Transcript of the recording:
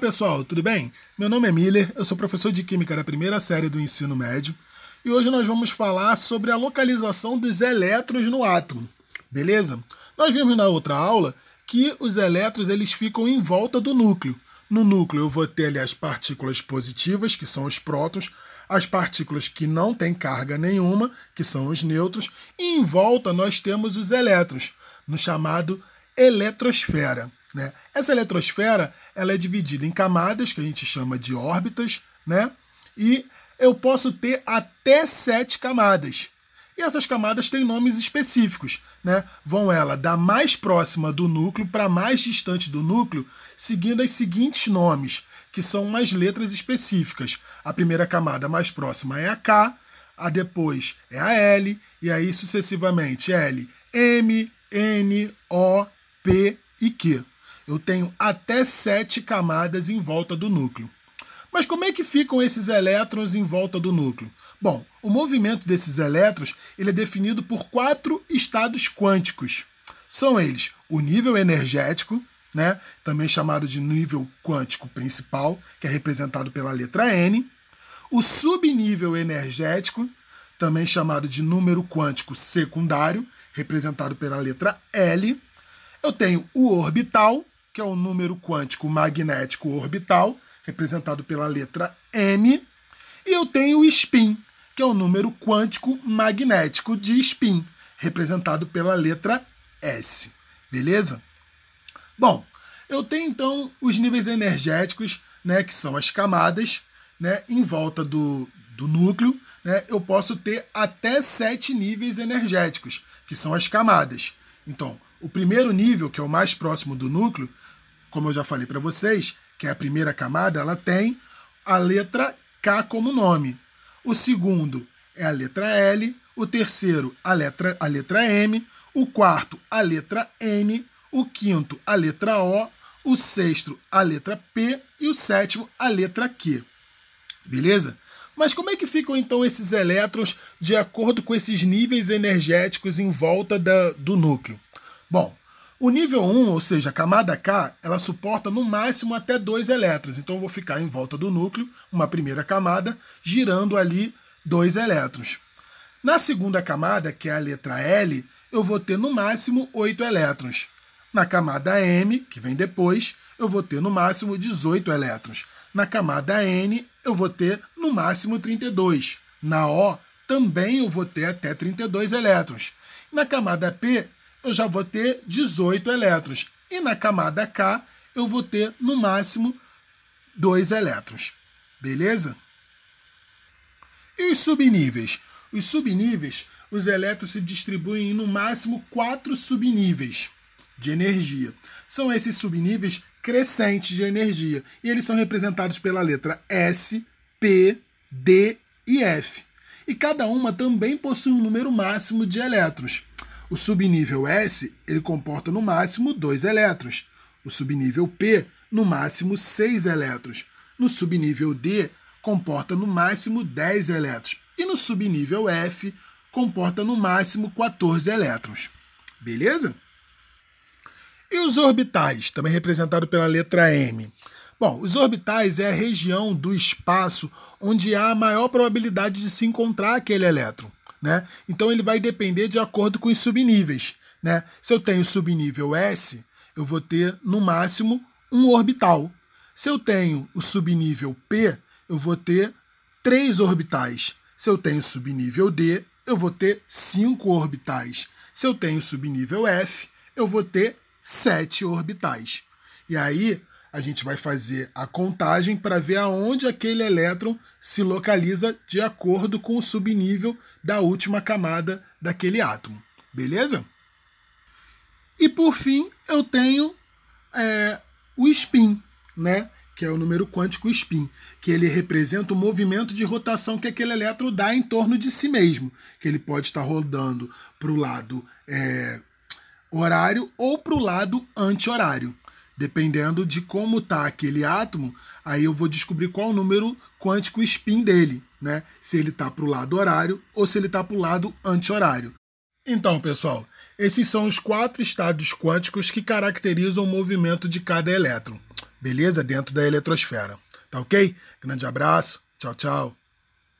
pessoal, tudo bem? Meu nome é Miller, eu sou professor de Química da primeira série do ensino médio e hoje nós vamos falar sobre a localização dos elétrons no átomo, beleza? Nós vimos na outra aula que os elétrons eles ficam em volta do núcleo. No núcleo eu vou ter ali as partículas positivas, que são os prótons, as partículas que não têm carga nenhuma, que são os nêutrons, e em volta nós temos os elétrons, no chamado eletrosfera. Né? Essa eletrosfera ela é dividida em camadas, que a gente chama de órbitas, né? e eu posso ter até sete camadas. E essas camadas têm nomes específicos. Né? Vão ela da mais próxima do núcleo para mais distante do núcleo, seguindo os seguintes nomes, que são umas letras específicas. A primeira camada mais próxima é a K, a depois é a L, e aí sucessivamente L, M, N, O, P e Q eu tenho até sete camadas em volta do núcleo. Mas como é que ficam esses elétrons em volta do núcleo? Bom, o movimento desses elétrons ele é definido por quatro estados quânticos. São eles o nível energético, né, também chamado de nível quântico principal, que é representado pela letra N, o subnível energético, também chamado de número quântico secundário, representado pela letra L. Eu tenho o orbital, que é o número quântico magnético orbital, representado pela letra M, e eu tenho o spin, que é o número quântico magnético de spin, representado pela letra S. Beleza? Bom, eu tenho então os níveis energéticos, né, que são as camadas, né, em volta do, do núcleo. Né, eu posso ter até sete níveis energéticos, que são as camadas. Então, o primeiro nível, que é o mais próximo do núcleo, como eu já falei para vocês, que é a primeira camada, ela tem a letra K como nome. O segundo é a letra L, o terceiro a letra, a letra M, o quarto a letra N, o quinto a letra O, o sexto a letra P e o sétimo a letra Q. Beleza? Mas como é que ficam então esses elétrons de acordo com esses níveis energéticos em volta da, do núcleo? Bom, o nível 1, ou seja, a camada K, ela suporta no máximo até dois elétrons. Então eu vou ficar em volta do núcleo, uma primeira camada, girando ali dois elétrons. Na segunda camada, que é a letra L, eu vou ter no máximo 8 elétrons. Na camada M, que vem depois, eu vou ter no máximo 18 elétrons. Na camada N, eu vou ter no máximo 32. Na O, também eu vou ter até 32 elétrons. Na camada P, eu já vou ter 18 elétrons. E na camada K, eu vou ter no máximo 2 elétrons. Beleza? E os subníveis? Os subníveis, os elétrons se distribuem em no máximo quatro subníveis de energia. São esses subníveis crescentes de energia. E eles são representados pela letra S, P, D e F. E cada uma também possui um número máximo de elétrons. O subnível S ele comporta no máximo 2 elétrons. O subnível P, no máximo 6 elétrons. No subnível D, comporta no máximo 10 elétrons. E no subnível F, comporta no máximo 14 elétrons. Beleza? E os orbitais, também representado pela letra M? Bom, os orbitais é a região do espaço onde há a maior probabilidade de se encontrar aquele elétron. Né? Então ele vai depender de acordo com os subníveis. Né? Se eu tenho subnível S, eu vou ter no máximo um orbital. Se eu tenho o subnível P, eu vou ter três orbitais. Se eu tenho subnível D, eu vou ter cinco orbitais. Se eu tenho subnível F, eu vou ter sete orbitais. E aí a gente vai fazer a contagem para ver aonde aquele elétron se localiza de acordo com o subnível da última camada daquele átomo. Beleza? E por fim, eu tenho é, o spin, né? que é o número quântico spin, que ele representa o movimento de rotação que aquele elétron dá em torno de si mesmo, que ele pode estar rodando para o lado é, horário ou para o lado anti-horário. Dependendo de como está aquele átomo, aí eu vou descobrir qual o número quântico spin dele, né? Se ele está para o lado horário ou se ele está para o lado anti-horário. Então, pessoal, esses são os quatro estados quânticos que caracterizam o movimento de cada elétron. beleza? Dentro da eletrosfera. Tá ok? Grande abraço, tchau, tchau.